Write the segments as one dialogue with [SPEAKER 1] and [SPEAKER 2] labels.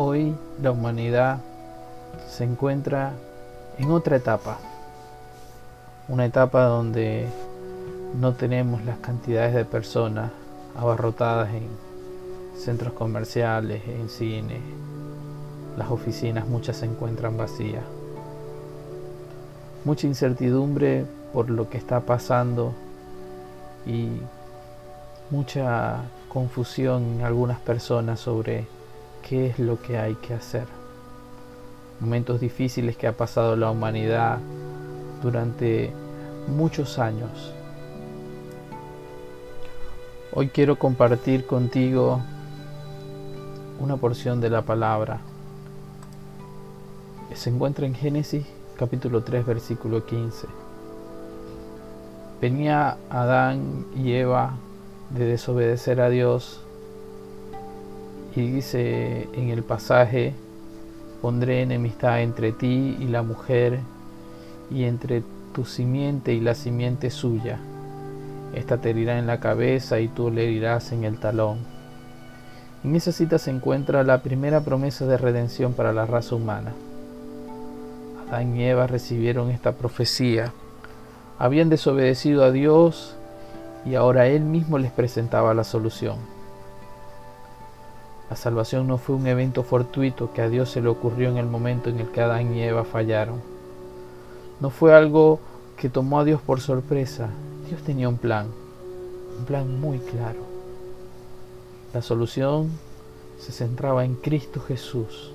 [SPEAKER 1] Hoy la humanidad se encuentra en otra etapa, una etapa donde no tenemos las cantidades de personas abarrotadas en centros comerciales, en cine, las oficinas muchas se encuentran vacías. Mucha incertidumbre por lo que está pasando y mucha confusión en algunas personas sobre qué es lo que hay que hacer. Momentos difíciles que ha pasado la humanidad durante muchos años. Hoy quiero compartir contigo una porción de la palabra. Se encuentra en Génesis capítulo 3 versículo 15. Venía Adán y Eva de desobedecer a Dios y dice en el pasaje, pondré enemistad entre ti y la mujer y entre tu simiente y la simiente suya. Esta te herirá en la cabeza y tú le herirás en el talón. En esa cita se encuentra la primera promesa de redención para la raza humana. Adán y Eva recibieron esta profecía. Habían desobedecido a Dios y ahora Él mismo les presentaba la solución. La salvación no fue un evento fortuito que a Dios se le ocurrió en el momento en el que Adán y Eva fallaron. No fue algo que tomó a Dios por sorpresa. Dios tenía un plan, un plan muy claro. La solución se centraba en Cristo Jesús.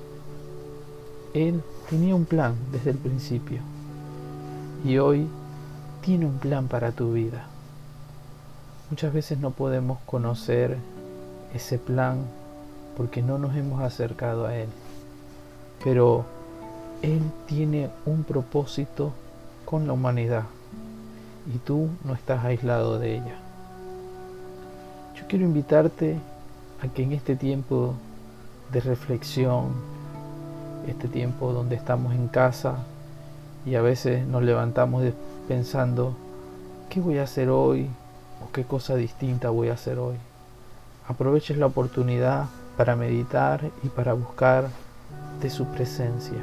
[SPEAKER 1] Él tenía un plan desde el principio y hoy tiene un plan para tu vida. Muchas veces no podemos conocer ese plan porque no nos hemos acercado a Él. Pero Él tiene un propósito con la humanidad y tú no estás aislado de ella. Yo quiero invitarte a que en este tiempo de reflexión, este tiempo donde estamos en casa y a veces nos levantamos pensando, ¿qué voy a hacer hoy? qué cosa distinta voy a hacer hoy. Aproveches la oportunidad para meditar y para buscar de su presencia.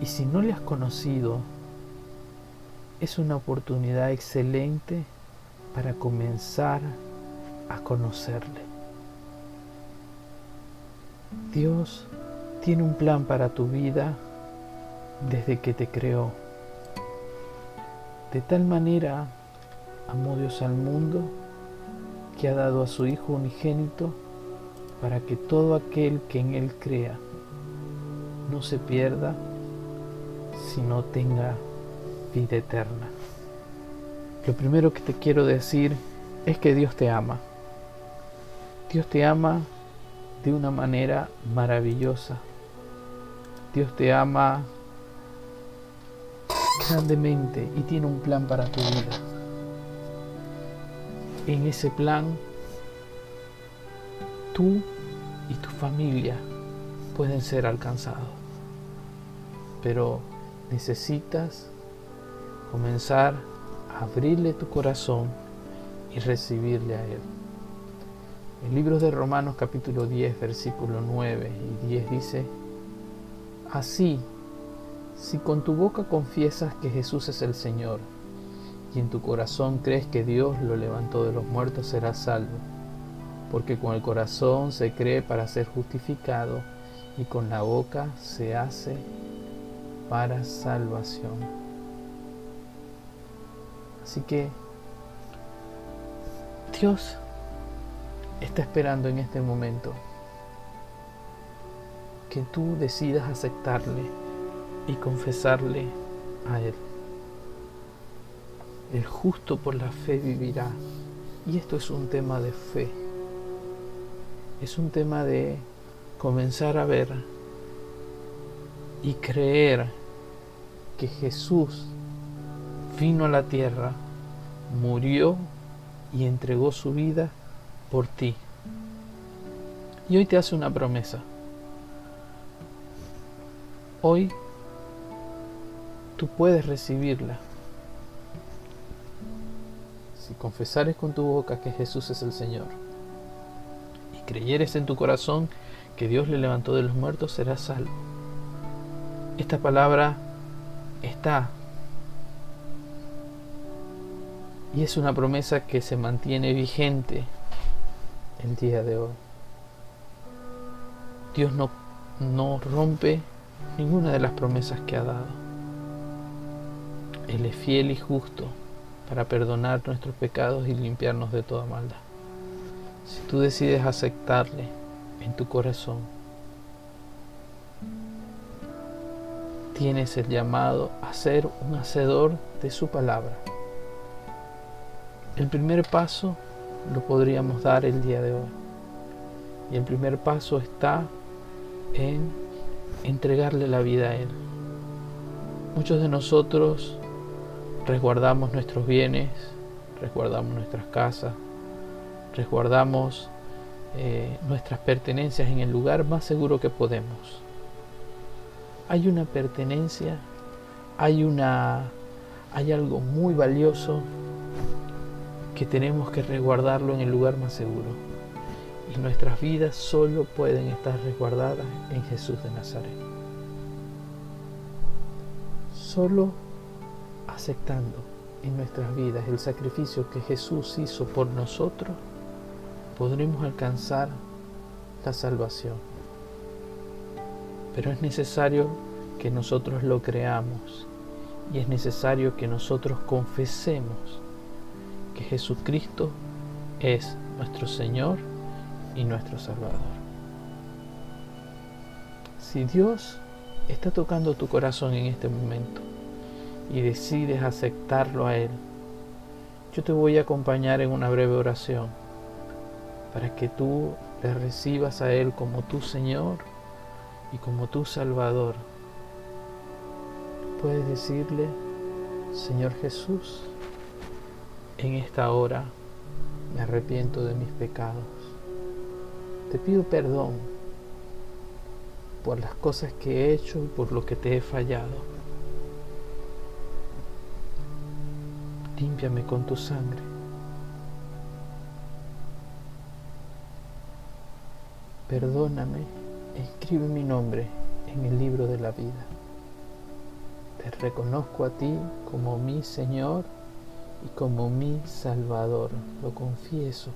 [SPEAKER 1] Y si no le has conocido, es una oportunidad excelente para comenzar a conocerle. Dios tiene un plan para tu vida desde que te creó. De tal manera amó Dios al mundo que ha dado a su Hijo unigénito para que todo aquel que en Él crea no se pierda, sino tenga vida eterna. Lo primero que te quiero decir es que Dios te ama. Dios te ama de una manera maravillosa. Dios te ama grandemente y tiene un plan para tu vida en ese plan tú y tu familia pueden ser alcanzados. Pero necesitas comenzar a abrirle tu corazón y recibirle a Él. El libro de Romanos capítulo 10, versículo 9 y 10 dice, Así, si con tu boca confiesas que Jesús es el Señor, y en tu corazón crees que Dios lo levantó de los muertos, serás salvo. Porque con el corazón se cree para ser justificado y con la boca se hace para salvación. Así que Dios está esperando en este momento que tú decidas aceptarle y confesarle a Él. El justo por la fe vivirá. Y esto es un tema de fe. Es un tema de comenzar a ver y creer que Jesús vino a la tierra, murió y entregó su vida por ti. Y hoy te hace una promesa. Hoy tú puedes recibirla si confesares con tu boca que Jesús es el Señor creyeres en tu corazón que Dios le levantó de los muertos, será salvo. Esta palabra está y es una promesa que se mantiene vigente el día de hoy. Dios no, no rompe ninguna de las promesas que ha dado. Él es fiel y justo para perdonar nuestros pecados y limpiarnos de toda maldad. Si tú decides aceptarle en tu corazón, tienes el llamado a ser un hacedor de su palabra. El primer paso lo podríamos dar el día de hoy. Y el primer paso está en entregarle la vida a Él. Muchos de nosotros resguardamos nuestros bienes, resguardamos nuestras casas, resguardamos eh, nuestras pertenencias en el lugar más seguro que podemos. Hay una pertenencia, hay una hay algo muy valioso que tenemos que resguardarlo en el lugar más seguro. Y nuestras vidas solo pueden estar resguardadas en Jesús de Nazaret. Solo aceptando en nuestras vidas el sacrificio que Jesús hizo por nosotros, podremos alcanzar la salvación. Pero es necesario que nosotros lo creamos y es necesario que nosotros confesemos que Jesucristo es nuestro Señor y nuestro Salvador. Si Dios está tocando tu corazón en este momento y decides aceptarlo a Él, yo te voy a acompañar en una breve oración para que tú le recibas a Él como tu Señor y como tu Salvador. Puedes decirle, Señor Jesús, en esta hora me arrepiento de mis pecados. Te pido perdón por las cosas que he hecho y por lo que te he fallado. Límpiame con tu sangre. Perdóname e escribe mi nombre en el libro de la vida. Te reconozco a ti como mi Señor y como mi Salvador. Lo confieso.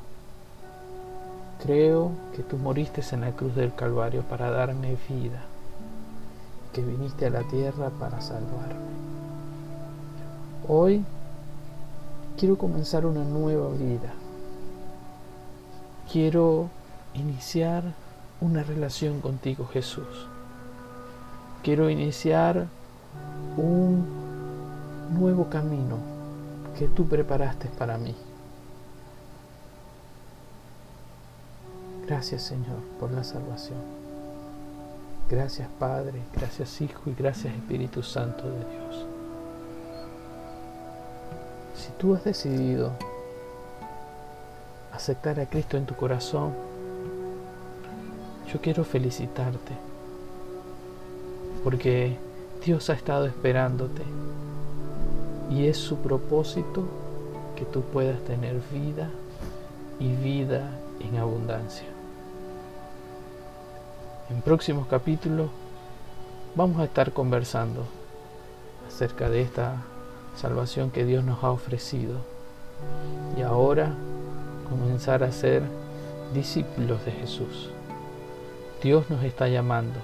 [SPEAKER 1] Creo que tú moriste en la cruz del Calvario para darme vida, que viniste a la tierra para salvarme. Hoy quiero comenzar una nueva vida. Quiero iniciar una relación contigo, Jesús. Quiero iniciar un nuevo camino que tú preparaste para mí. Gracias Señor por la salvación. Gracias Padre, gracias Hijo y gracias Espíritu Santo de Dios. Si tú has decidido aceptar a Cristo en tu corazón, yo quiero felicitarte porque Dios ha estado esperándote y es su propósito que tú puedas tener vida y vida en abundancia. En próximos capítulos vamos a estar conversando acerca de esta salvación que Dios nos ha ofrecido y ahora comenzar a ser discípulos de Jesús. Dios nos está llamando.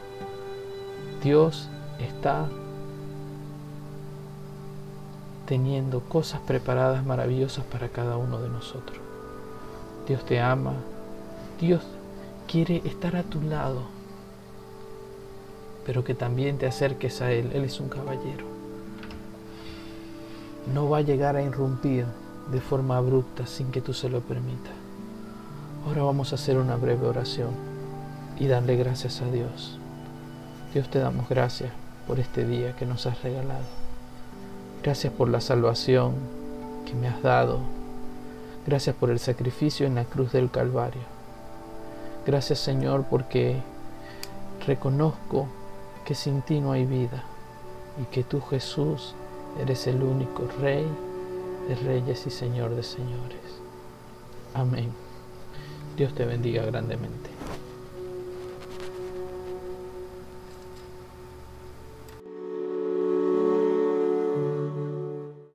[SPEAKER 1] Dios está teniendo cosas preparadas maravillosas para cada uno de nosotros. Dios te ama, Dios quiere estar a tu lado, pero que también te acerques a Él. Él es un caballero. No va a llegar a irrumpir de forma abrupta sin que tú se lo permitas. Ahora vamos a hacer una breve oración y darle gracias a Dios. Dios te damos gracias por este día que nos has regalado. Gracias por la salvación que me has dado. Gracias por el sacrificio en la cruz del Calvario. Gracias Señor porque reconozco que sin ti no hay vida y que tú Jesús eres el único Rey de reyes y Señor de señores. Amén. Dios te bendiga grandemente.